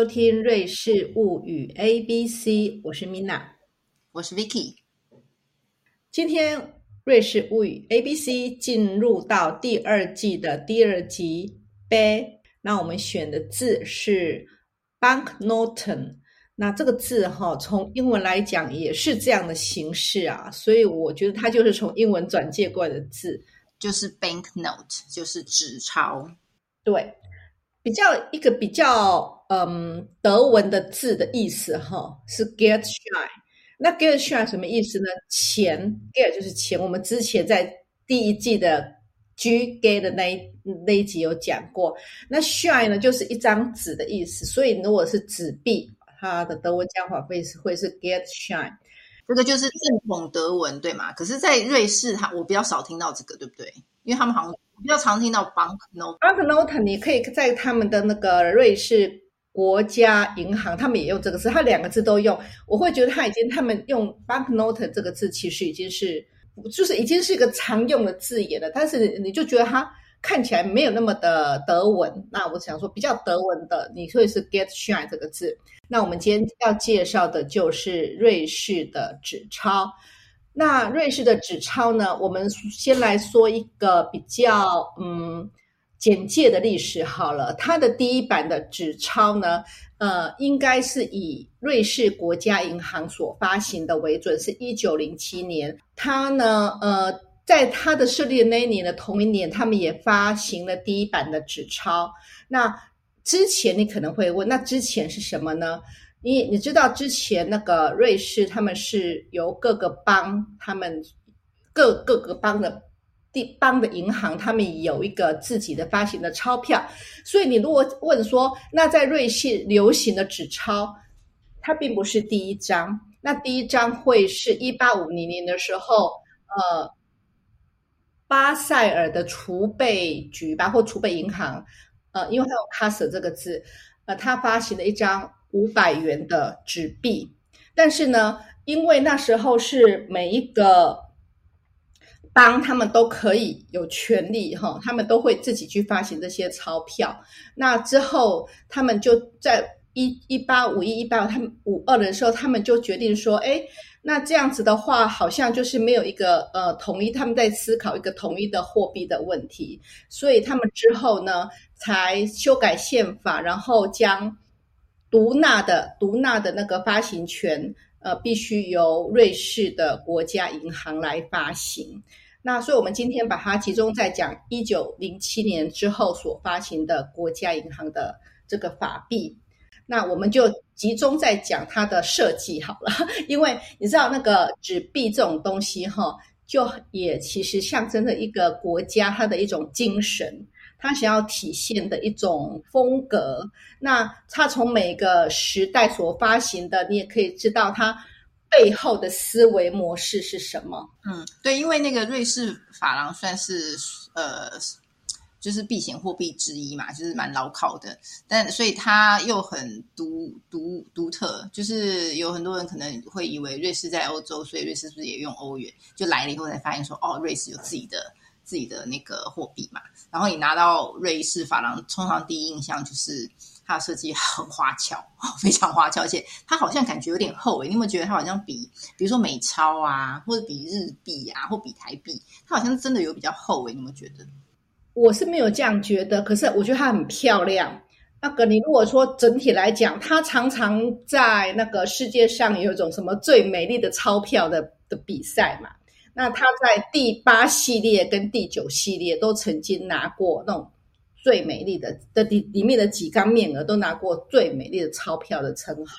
收听《瑞士物语 A B C》，我是 Mina，我是 Vicky。今天《瑞士物语 A B C》进入到第二季的第二集 “b”，那我们选的字是 “banknoten”。那这个字哈，从英文来讲也是这样的形式啊，所以我觉得它就是从英文转借过来的字，就是 “banknote”，就是纸钞。对。比较一个比较嗯德文的字的意思哈是 get shy，那 get shy 什么意思呢？钱 get 就是钱，我们之前在第一季的 G get 的那一那一集有讲过。那 shy 呢就是一张纸的意思，所以如果是纸币，它的德文讲法会是会是 get shy，这个就是正统德文对吗？可是，在瑞士，它我比较少听到这个，对不对？因为他们好像。比较常听到 banknote，banknote 你可以在他们的那个瑞士国家银行，他们也用这个字，他两个字都用。我会觉得他已经，他们用 banknote 这个字，其实已经是，就是已经是一个常用的字眼了。但是你就觉得它看起来没有那么的德文。那我想说，比较德文的，你会是 get shy 这个字。那我们今天要介绍的就是瑞士的纸钞。那瑞士的纸钞呢？我们先来说一个比较嗯简介的历史好了。它的第一版的纸钞呢，呃，应该是以瑞士国家银行所发行的为准，是一九零七年。它呢，呃，在它的设立的那一年的同一年，他们也发行了第一版的纸钞。那之前你可能会问，那之前是什么呢？你你知道之前那个瑞士，他们是由各个邦，他们各各个邦的地方的银行，他们有一个自己的发行的钞票。所以你如果问说，那在瑞士流行的纸钞，它并不是第一张，那第一张会是一八五零年的时候，呃，巴塞尔的储备局吧，或储备银行，呃，因为它有 “casa” 这个字，呃，它发行了一张。五百元的纸币，但是呢，因为那时候是每一个邦他们都可以有权利哈，他们都会自己去发行这些钞票。那之后，他们就在一一八五一一八他们五二的时候，他们就决定说，哎，那这样子的话，好像就是没有一个呃统一，他们在思考一个统一的货币的问题，所以他们之后呢，才修改宪法，然后将。独纳的独纳的那个发行权，呃，必须由瑞士的国家银行来发行。那所以，我们今天把它集中在讲一九零七年之后所发行的国家银行的这个法币。那我们就集中在讲它的设计好了，因为你知道那个纸币这种东西哈，就也其实象征着一个国家它的一种精神。他想要体现的一种风格，那他从每个时代所发行的，你也可以知道他背后的思维模式是什么。嗯，对，因为那个瑞士法郎算是呃，就是避险货币之一嘛，就是蛮牢靠的。但所以它又很独独独特，就是有很多人可能会以为瑞士在欧洲，所以瑞士是不是也用欧元？就来了以后才发现说，哦，瑞士有自己的。自己的那个货币嘛，然后你拿到瑞士法郎，通常第一印象就是它的设计很花俏，非常花俏，而且它好像感觉有点厚诶。你有没有觉得它好像比，比如说美钞啊，或者比日币啊，或比台币，它好像真的有比较厚诶。你有没有觉得？我是没有这样觉得，可是我觉得它很漂亮。那个你如果说整体来讲，它常常在那个世界上有一种什么最美丽的钞票的的比赛嘛。那他在第八系列跟第九系列都曾经拿过那种最美丽的的里里面的几张面额都拿过最美丽的钞票的称号。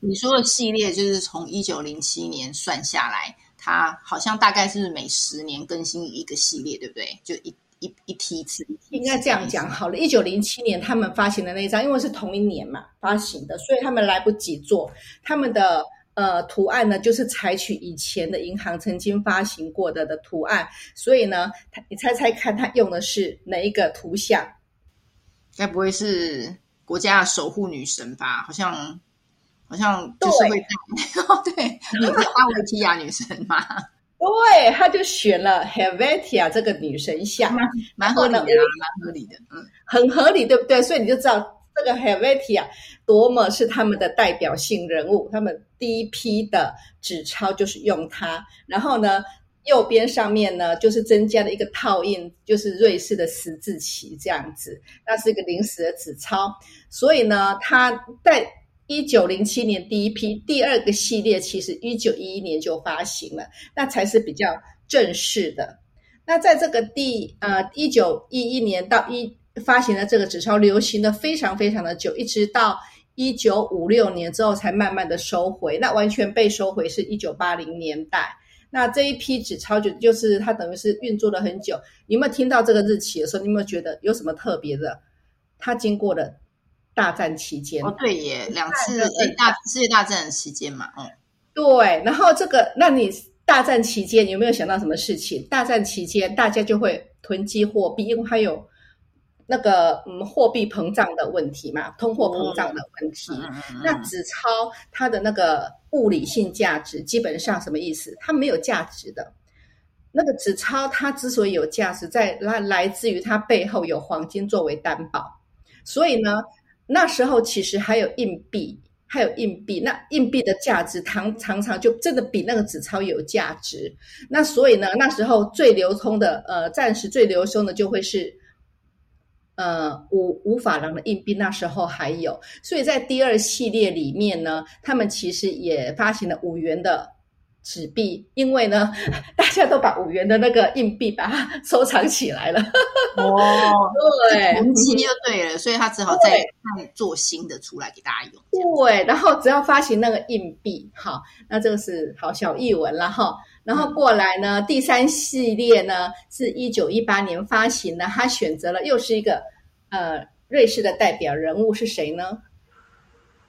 你说的系列就是从一九零七年算下来，它好像大概是每十年更新一个系列，对不对？就一一一批一次。应该这样讲好了。一九零七年他们发行的那一张，因为是同一年嘛发行的，所以他们来不及做他们的。呃，图案呢，就是采取以前的银行曾经发行过的的图案，所以呢，你猜猜看，它用的是哪一个图像？该不会是国家的守护女神吧？好像，好像就是会 对，对，阿维提亚女神嘛。对，他就选了 Helvetia 这个女神像，蛮合理的，蛮合理的，嗯，很合理，对不对？所以你就知道。这个 Helvetia 多么是他们的代表性人物，他们第一批的纸钞就是用它。然后呢，右边上面呢就是增加了一个套印，就是瑞士的十字旗这样子，那是一个临时的纸钞。所以呢，它在一九零七年第一批，第二个系列其实一九一一年就发行了，那才是比较正式的。那在这个第呃一九一一年到一发行的这个纸钞流行的非常非常的久，一直到一九五六年之后才慢慢的收回。那完全被收回是一九八零年代。那这一批纸钞就就是它等于是运作了很久。你有没有听到这个日期的时候，你有没有觉得有什么特别的？它经过了大战期间哦，对耶，两次大世界大战的期间嘛，嗯，对。然后这个，那你大战期间有没有想到什么事情？大战期间大家就会囤积货币，因为它有。那个嗯，货币膨胀的问题嘛，通货膨胀的问题。那纸钞它的那个物理性价值基本上什么意思？它没有价值的。那个纸钞它之所以有价值，在来来自于它背后有黄金作为担保。所以呢，那时候其实还有硬币，还有硬币。那硬币的价值常常常就真的比那个纸钞有价值。那所以呢，那时候最流通的呃，暂时最流通的就会是。呃，五五法郎的硬币那时候还有，所以在第二系列里面呢，他们其实也发行了五元的纸币，因为呢，大家都把五元的那个硬币把它收藏起来了。哦，对，囤积就对了，所以他只好再做新的出来给大家用。对，然后只要发行那个硬币，好，那这个是好小译文了哈。然后过来呢，第三系列呢是一九一八年发行的，他选择了又是一个呃瑞士的代表人物是谁呢？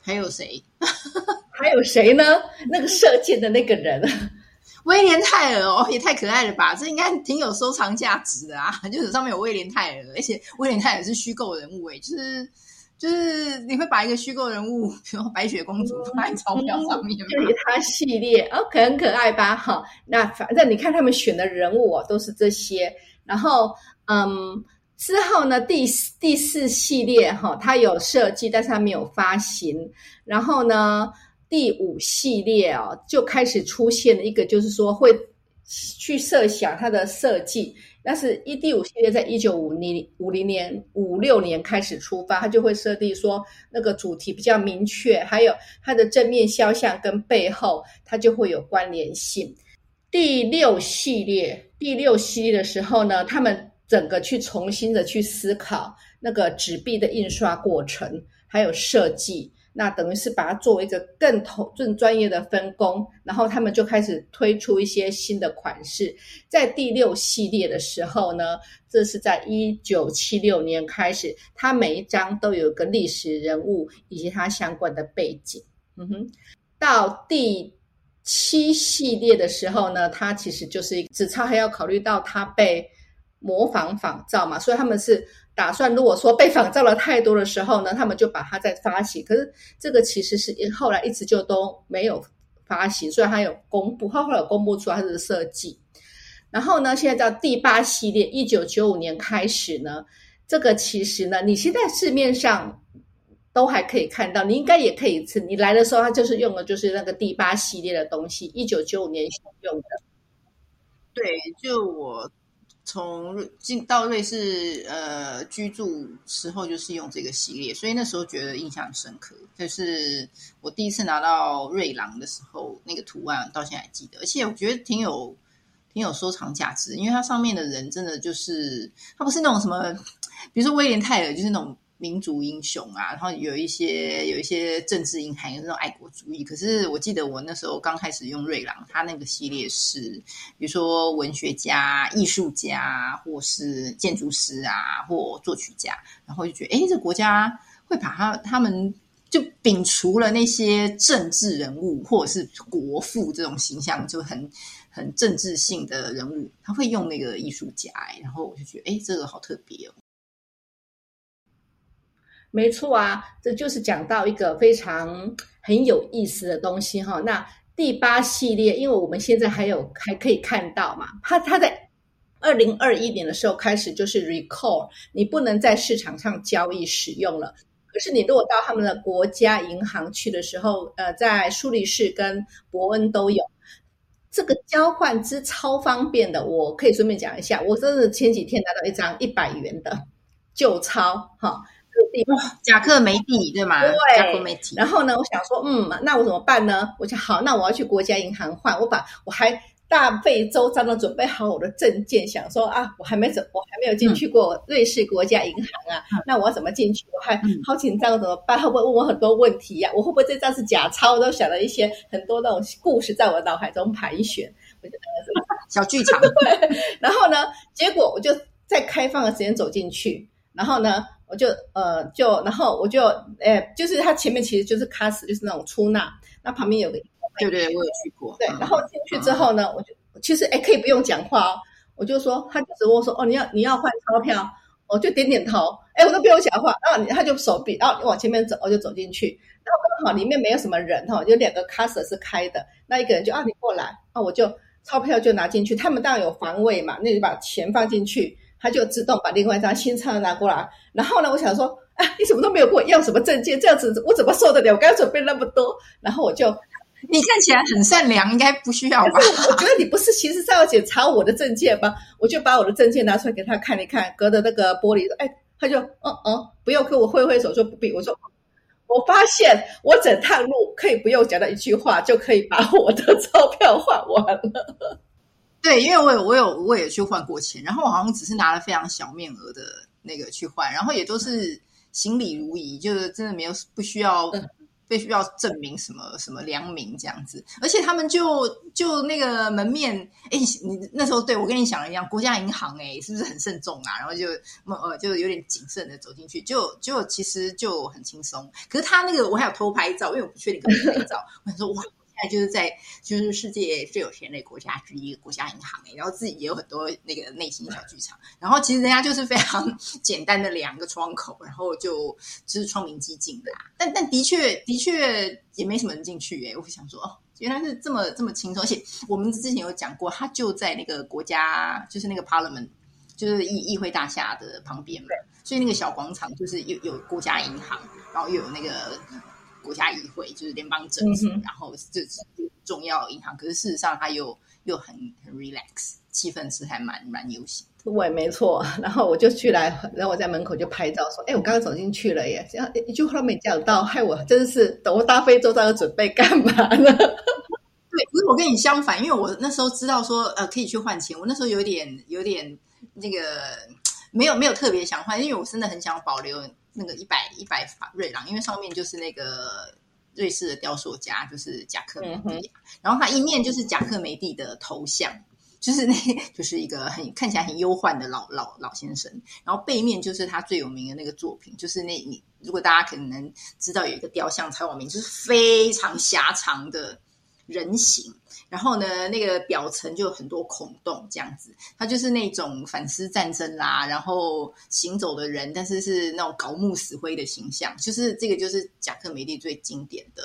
还有谁？还有谁呢？那个射箭的那个人，威廉泰尔哦，也太可爱了吧！这应该挺有收藏价值的啊，就是上面有威廉泰尔，而且威廉泰尔是虚构人物诶，就是。就是你会把一个虚构人物，比如白雪公主放在钞票上面，就是他系列哦，可很可爱吧？哈，那反正你看他们选的人物哦，都是这些。然后，嗯，之后呢，第第四系列哈，它有设计，但是它没有发行。然后呢，第五系列哦，就开始出现了一个，就是说会去设想它的设计。但是一第五系列，在一九五零五零年五六年开始出发，它就会设定说那个主题比较明确，还有它的正面肖像跟背后它就会有关联性。第六系列，第六系列的时候呢，他们整个去重新的去思考那个纸币的印刷过程，还有设计。那等于是把它作为一个更投更专业的分工，然后他们就开始推出一些新的款式。在第六系列的时候呢，这是在一九七六年开始，它每一张都有一个历史人物以及它相关的背景。嗯哼，到第七系列的时候呢，它其实就是纸钞还要考虑到它被模仿仿造嘛，所以他们是。打算如果说被仿造了太多的时候呢，他们就把它再发行。可是这个其实是后来一直就都没有发行，所以它有公布，后来有公布出来它的设计。然后呢，现在叫第八系列，一九九五年开始呢，这个其实呢，你现在市面上都还可以看到，你应该也可以吃。你来的时候，它就是用的就是那个第八系列的东西，一九九五年用的。对，就我。从进到瑞士呃居住时候，就是用这个系列，所以那时候觉得印象深刻。就是我第一次拿到瑞郎的时候，那个图案到现在还记得，而且我觉得挺有挺有收藏价值，因为它上面的人真的就是它不是那种什么，比如说威廉泰尔，就是那种。民族英雄啊，然后有一些有一些政治隐含有那种爱国主义。可是我记得我那时候刚开始用瑞郎，它那个系列是，比如说文学家、艺术家，或是建筑师啊，或作曲家，然后就觉得，哎，这国家会把他他们就摒除了那些政治人物或者是国父这种形象，就很很政治性的人物，他会用那个艺术家，然后我就觉得，哎，这个好特别哦。没错啊，这就是讲到一个非常很有意思的东西哈。那第八系列，因为我们现在还有还可以看到嘛，它它在二零二一年的时候开始就是 recall，你不能在市场上交易使用了。可是你如果到他们的国家银行去的时候，呃，在苏黎世跟伯恩都有。这个交换之超方便的，我可以顺便讲一下。我真的前几天拿到一张一百元的旧钞，哈，地方贾克梅蒂对吗？对，甲克梅蒂。然后呢，我想说，嗯，那我怎么办呢？我想好，那我要去国家银行换。我把我还。大费周章的准备好我的证件，想说啊，我还没走，我还没有进去过瑞士国家银行啊，那我要怎么进去？我还好紧张，怎么办？会不会问我很多问题呀？我会不会这张是假钞？我都想了一些很多那种故事在我脑海中盘旋。我觉得小剧场。对。然后呢，结果我就在开放的时间走进去，然后呢，我就呃就然后我就哎，就是它前面其实就是卡斯，就是那种出纳，那旁边有个。对对，我有去过。对，然后进去之后呢，我就其实哎，可以不用讲话哦，我就说，他就只问我说，哦，你要你要换钞票，我就点点头，哎，我都不用讲话，然后他就手臂，然后往前面走，我就走进去，然后刚好里面没有什么人哈，有两个卡 a 是开的，那一个人就啊，你过来，啊，我就钞票就拿进去，他们当然有防卫嘛，那就把钱放进去，他就自动把另外一张新钞拿过来，然后呢，我想说，啊，你什么都没有跟我要什么证件，这样子我怎么受得了？我刚准备那么多，然后我就。你看起来很善良，应该不需要吧？我觉得你不是，其实是要检查我的证件吗？我就把我的证件拿出来给他看一看，隔着那个玻璃，哎，他就嗯嗯，不用跟我挥挥手说不必。我说，我发现我整趟路可以不用讲到一句话，就可以把我的 钞票换完了。对，因为我有我有我也去换过钱，然后我好像只是拿了非常小面额的那个去换，然后也都是行礼如仪，就是真的没有不需要。必须要证明什么什么良民这样子，而且他们就就那个门面，哎，你那时候对我跟你想的一样，国家银行哎，是不是很慎重啊？然后就呃就有点谨慎的走进去，就就其实就很轻松。可是他那个我还有偷拍照，因为我不确定可不可以拍照，我想说哇。就是在就是世界最有钱的国家之一，国家银行哎，然后自己也有很多那个内心小剧场。然后其实人家就是非常 简单的两个窗口，然后就就是窗明几净的。但但的确的确也没什么人进去哎。我想说哦，原来是这么这么轻松。而且我们之前有讲过，他就在那个国家，就是那个 Parliament，就是议议会大厦的旁边嘛。所以那个小广场就是有有国家银行，然后又有那个。国家议会就是联邦政府，然后这是重要银行。可是事实上，它又又很很 relax，气氛是还蛮蛮悠闲。对，没错。然后我就去来，然后我在门口就拍照，说：“哎，我刚刚走进去了耶！”这样一句话都没讲到，害我真的是等我搭飞机在准备干嘛呢？对，可是我跟你相反，因为我那时候知道说呃可以去换钱，我那时候有点有点那个没有没有特别想换，因为我真的很想保留。那个一百一百法瑞郎，因为上面就是那个瑞士的雕塑家，就是贾克梅蒂，然后他一面就是贾克梅蒂的头像，就是那，就是一个很看起来很忧患的老老老先生，然后背面就是他最有名的那个作品，就是那你如果大家可能知道有一个雕像才有名，就是非常狭长的人形。然后呢，那个表层就有很多孔洞，这样子，它就是那种反思战争啦，然后行走的人，但是是那种搞木死灰的形象，就是这个就是贾克梅蒂最经典的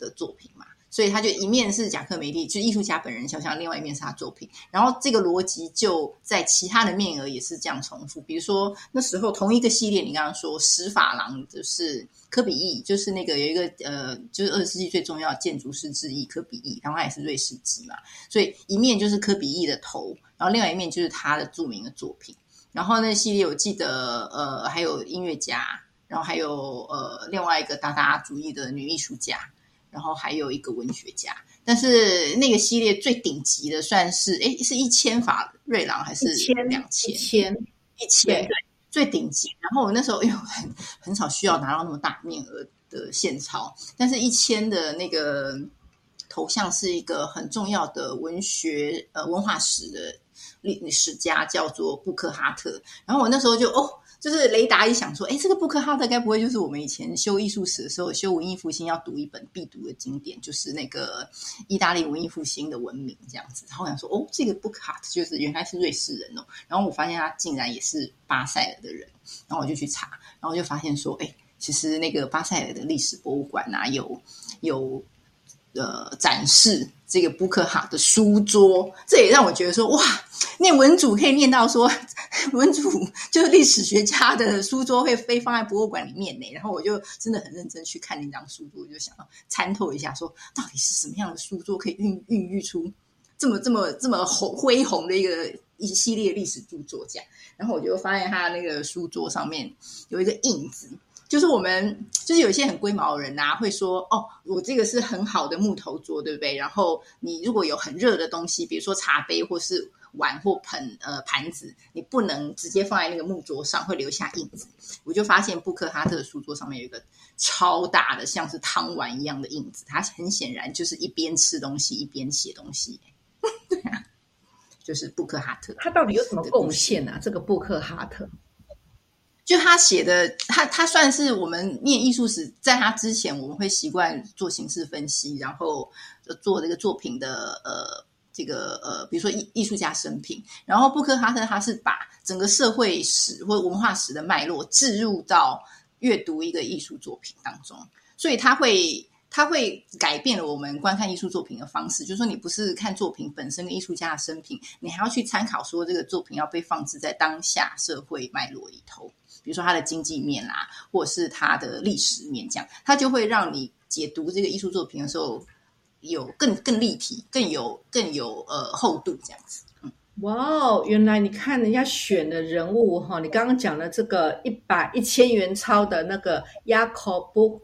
的作品嘛。所以他就一面是贾克梅蒂，就艺术家本人肖像，另外一面是他作品。然后这个逻辑就在其他的面额也是这样重复。比如说那时候同一个系列，你刚刚说石珐琅就是科比意，就是那个有一个呃，就是二十世纪最重要的建筑师之一科比意，然后他也是瑞士籍嘛。所以一面就是科比意的头，然后另外一面就是他的著名的作品。然后那系列我记得呃还有音乐家，然后还有呃另外一个达达主义的女艺术家。然后还有一个文学家，但是那个系列最顶级的算是，哎，是一千法瑞郎还是两千？一千，一千，对，最顶级。然后我那时候因为很很少需要拿到那么大面额的现钞，但是一千的那个头像是一个很重要的文学呃文化史的历史家，叫做布克哈特。然后我那时候就哦。就是雷达一想说，哎，这个布克哈特该不会就是我们以前修艺术史的时候修文艺复兴要读一本必读的经典，就是那个意大利文艺复兴的文明这样子。然后我想说，哦，这个布克哈特就是原来是瑞士人哦。然后我发现他竟然也是巴塞尔的人，然后我就去查，然后就发现说，哎，其实那个巴塞尔的历史博物馆啊，有有呃展示这个布克哈的书桌，这也让我觉得说，哇，念文主可以念到说。文主就是历史学家的书桌会飞放在博物馆里面呢。然后我就真的很认真去看那张书桌，我就想要参透一下，说到底是什么样的书桌可以孕孕育出这么这么这么红恢宏的一个一系列历史著作这样。然后我就发现他那个书桌上面有一个印子。就是我们，就是有一些很龟毛的人呐，会说哦，我这个是很好的木头桌，对不对？然后你如果有很热的东西，比如说茶杯或是碗或盆呃盘子，你不能直接放在那个木桌上，会留下印子。我就发现布克哈特的书桌上面有一个超大的，像是汤碗一样的印子，他很显然就是一边吃东西一边写东西。对啊，就是布克哈特，他到底有什么贡献啊？这个布克哈特。就他写的，他他算是我们念艺术史，在他之前，我们会习惯做形式分析，然后做这个作品的呃这个呃，比如说艺艺术家生平。然后布克哈特他是把整个社会史或文化史的脉络置入到阅读一个艺术作品当中，所以他会它会改变了我们观看艺术作品的方式。就是说，你不是看作品本身跟艺术家的生平，你还要去参考说这个作品要被放置在当下社会脉络里头。比如说它的经济面啦，或者是它的历史面，这样它就会让你解读这个艺术作品的时候有更更立体、更有更有呃厚度这样子。嗯，哇哦，原来你看人家选的人物哈，你刚刚讲的这个一百一千元钞的那个 Jacob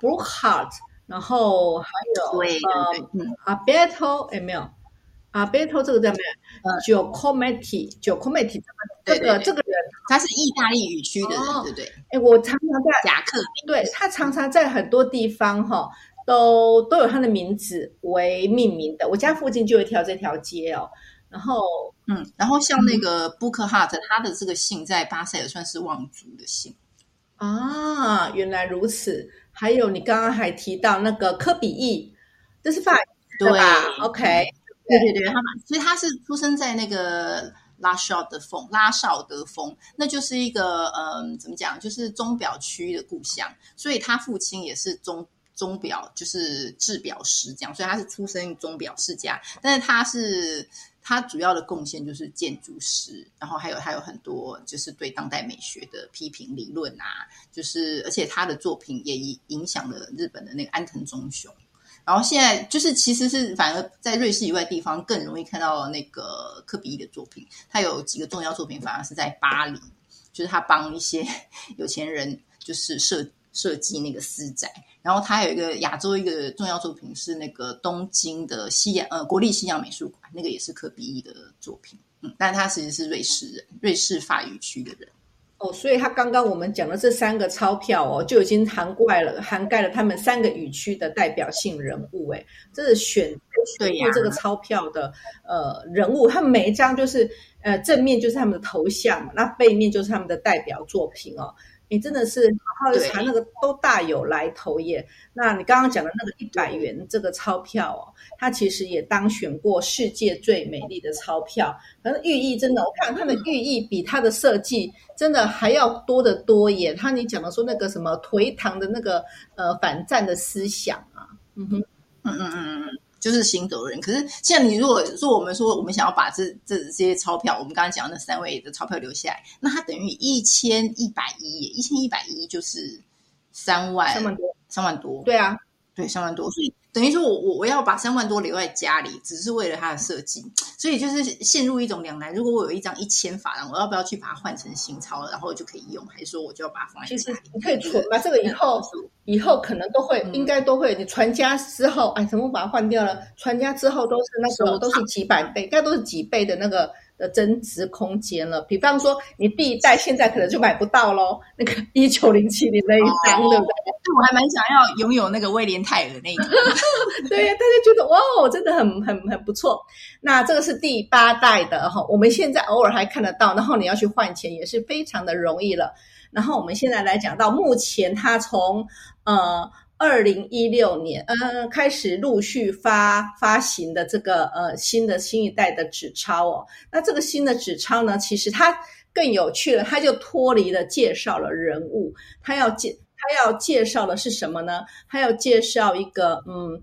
b u h a r t 然后还有呃嗯 a b e t o 有没有？啊，Beto 这个叫什么？九 Cometi，九 Cometi 这个这个人，他是意大利语区的人，对不对？哎，我常常在夹克，对他常常在很多地方哈，都都有他的名字为命名的。我家附近就有一条这条街哦。然后，嗯，然后像那个 Book Heart，他的这个姓在巴塞也算是望族的姓啊。原来如此。还有你刚刚还提到那个科比意，这是法对吧？OK。对对对，他们其实他是出生在那个拉绍德峰，拉绍德峰，那就是一个嗯，怎么讲，就是钟表区的故乡。所以他父亲也是钟钟表，就是制表师这样，所以他是出生钟表世家。但是他是他主要的贡献就是建筑师，然后还有还有很多就是对当代美学的批评理论啊，就是而且他的作品也影响了日本的那个安藤忠雄。然后现在就是，其实是反而在瑞士以外地方更容易看到那个科比的作品。他有几个重要作品，反而是在巴黎，就是他帮一些 有钱人就是设设计那个私宅。然后他有一个亚洲一个重要作品是那个东京的西洋呃国立西洋美术馆，那个也是科比的作品。嗯，但他其实是瑞士人，瑞士法语区的人。哦，所以他刚刚我们讲的这三个钞票哦，就已经涵盖了涵盖了他们三个语区的代表性人物。哎，这是选选这个钞票的呃人物，他们每一张就是呃正面就是他们的头像，那背面就是他们的代表作品哦。你真的是好好的查那个都大有来头耶。那你刚刚讲的那个一百元这个钞票哦，它其实也当选过世界最美丽的钞票。可是寓意真的，我看它的寓意比它的设计真的还要多得多耶。它你讲的说那个什么颓唐的那个呃反战的思想啊，嗯哼，嗯嗯嗯嗯。就是行走的人，可是像你如果说我们说我们想要把这这这些钞票，我们刚刚讲的那三位的钞票留下来，那它等于一千一百一，一千一百一就是三万三万多，三万多，对啊，对三万多，所以。等于说，我我我要把三万多留在家里，只是为了它的设计，所以就是陷入一种两难。如果我有一张一千法郎，我要不要去把它换成新钞，然后就可以用？还是说我就要把它放在？其实你可以存吧，这个以后以后可能都会，应该都会。你传家之后，哎，怎么把它换掉了？传家之后都是那个，都是几百倍，应该都是几倍的那个。的增值空间了，比方说你第一代现在可能就买不到喽，那个一九零七年那一张，对不对？我还蛮想要拥有那个威廉泰尔那一张，对呀，大家觉得哇，真的很很很不错。那这个是第八代的哈，我们现在偶尔还看得到，然后你要去换钱也是非常的容易了。然后我们现在来讲到目前，它从呃。二零一六年，嗯，开始陆续发发行的这个呃新的新一代的纸钞哦。那这个新的纸钞呢，其实它更有趣了，它就脱离了介绍了人物，它要介它要介绍的是什么呢？它要介绍一个嗯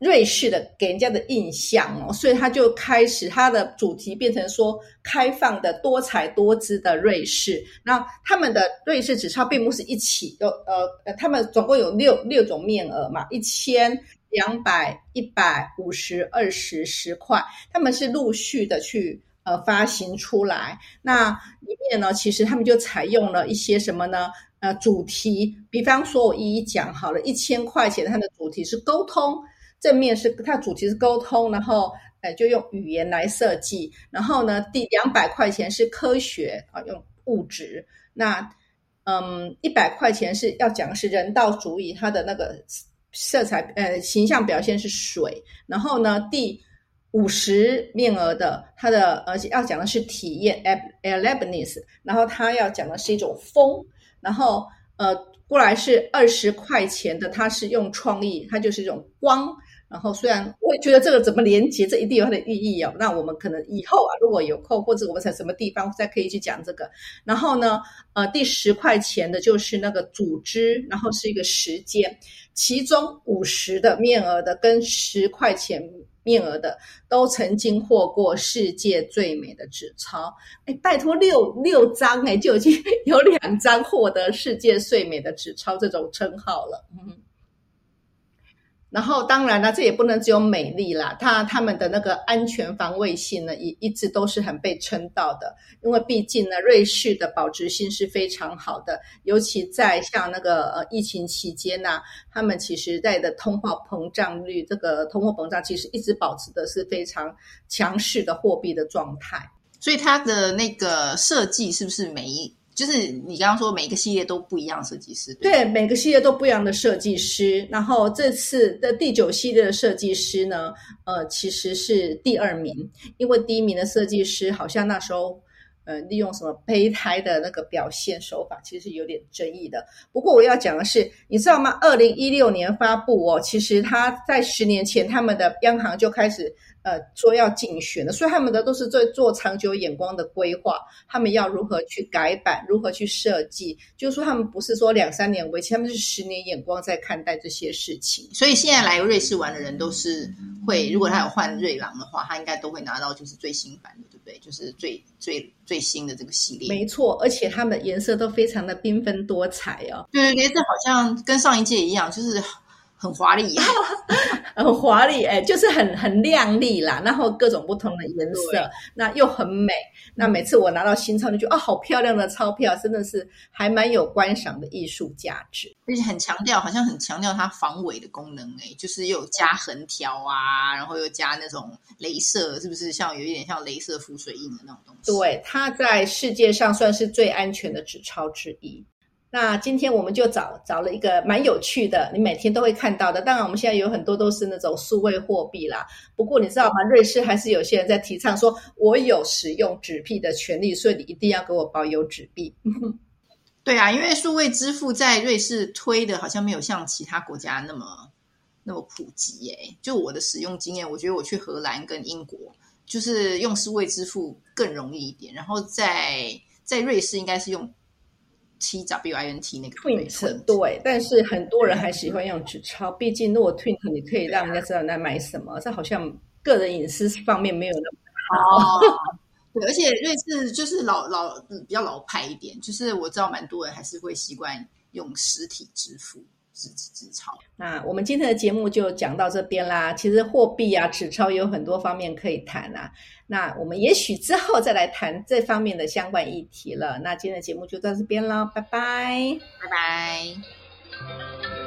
瑞士的给人家的印象哦，所以他就开始他的主题变成说开放的多彩多姿的瑞士。那他们的瑞士纸钞并不是一起，有呃呃，他们总共有六六种面额嘛，一千、两百、一百、五十、二十、十块，他们是陆续的去呃发行出来。那里面呢，其实他们就采用了一些什么呢？呃，主题，比方说我一一讲好了，一千块钱它的主题是沟通。正面是它主题是沟通，然后呃就用语言来设计，然后呢第两百块钱是科学啊用物质，那嗯一百块钱是要讲的是人道主义，它的那个色彩呃形象表现是水，然后呢第五十面额的它的而且要讲的是体验 e l e b n e s 然后它要讲的是一种风，然后呃过来是二十块钱的，它是用创意，它就是一种光。然后，虽然我也觉得这个怎么连接，这一定有它的意义哦。那我们可能以后啊，如果有空或者我们在什么地方再可以去讲这个。然后呢，呃，第十块钱的就是那个组织，然后是一个时间，其中五十的面额的跟十块钱面额的都曾经获过世界最美的纸钞。哎，拜托，六六张哎，就已经 有两张获得世界最美的纸钞这种称号了。嗯。然后当然了，这也不能只有美丽啦，它他们的那个安全防卫性呢，一一直都是很被称道的。因为毕竟呢，瑞士的保值性是非常好的，尤其在像那个呃疫情期间呐，他们其实在的通货膨胀率，这个通货膨胀其实一直保持的是非常强势的货币的状态。所以它的那个设计是不是每一？就是你刚刚说每一个系列都不一样，设计师对每个系列都不一样的设计师。然后这次的第九系列的设计师呢，呃，其实是第二名，因为第一名的设计师好像那时候呃利用什么胚胎的那个表现手法，其实是有点争议的。不过我要讲的是，你知道吗？二零一六年发布哦，其实他在十年前他们的央行就开始。呃，说要竞选的，所以他们的都是在做长久眼光的规划。他们要如何去改版，如何去设计，就是说他们不是说两三年为期，他们是十年眼光在看待这些事情。所以现在来瑞士玩的人都是会，如果他有换瑞郎的话，他应该都会拿到就是最新版的，对不对？就是最最最新的这个系列。没错，而且它们颜色都非常的缤纷多彩哦。对对对，这好像跟上一届一样，就是。很华丽，很华丽，哎，就是很很亮丽啦，然后各种不同的颜色，那又很美。那每次我拿到新钞，就觉得啊，好漂亮的钞票，真的是还蛮有观赏的艺术价值，而且很强调，好像很强调它防伪的功能，哎，就是又加横条啊，然后又加那种镭射，是不是像有一点像镭射浮水印的那种东西？对，它在世界上算是最安全的纸钞之一。那今天我们就找找了一个蛮有趣的，你每天都会看到的。当然，我们现在有很多都是那种数位货币啦。不过你知道吗？瑞士还是有些人在提倡说，我有使用纸币的权利，所以你一定要给我保有纸币。对啊，因为数位支付在瑞士推的好像没有像其他国家那么那么普及耶。就我的使用经验，我觉得我去荷兰跟英国，就是用数位支付更容易一点。然后在在瑞士应该是用。七 W I N T 那个 Twint 对，但是很多人还喜欢用纸钞，毕竟如果 Twint 你可以让人家知道你在买什么，这好像个人隐私方面没有那么好。对，而且瑞士就是老老比较老派一点，就是我知道蛮多人还是会习惯用实体支付。纸纸钞，那我们今天的节目就讲到这边啦。其实货币啊，纸钞有很多方面可以谈啊。那我们也许之后再来谈这方面的相关议题了。那今天的节目就到这边了，拜拜，拜拜。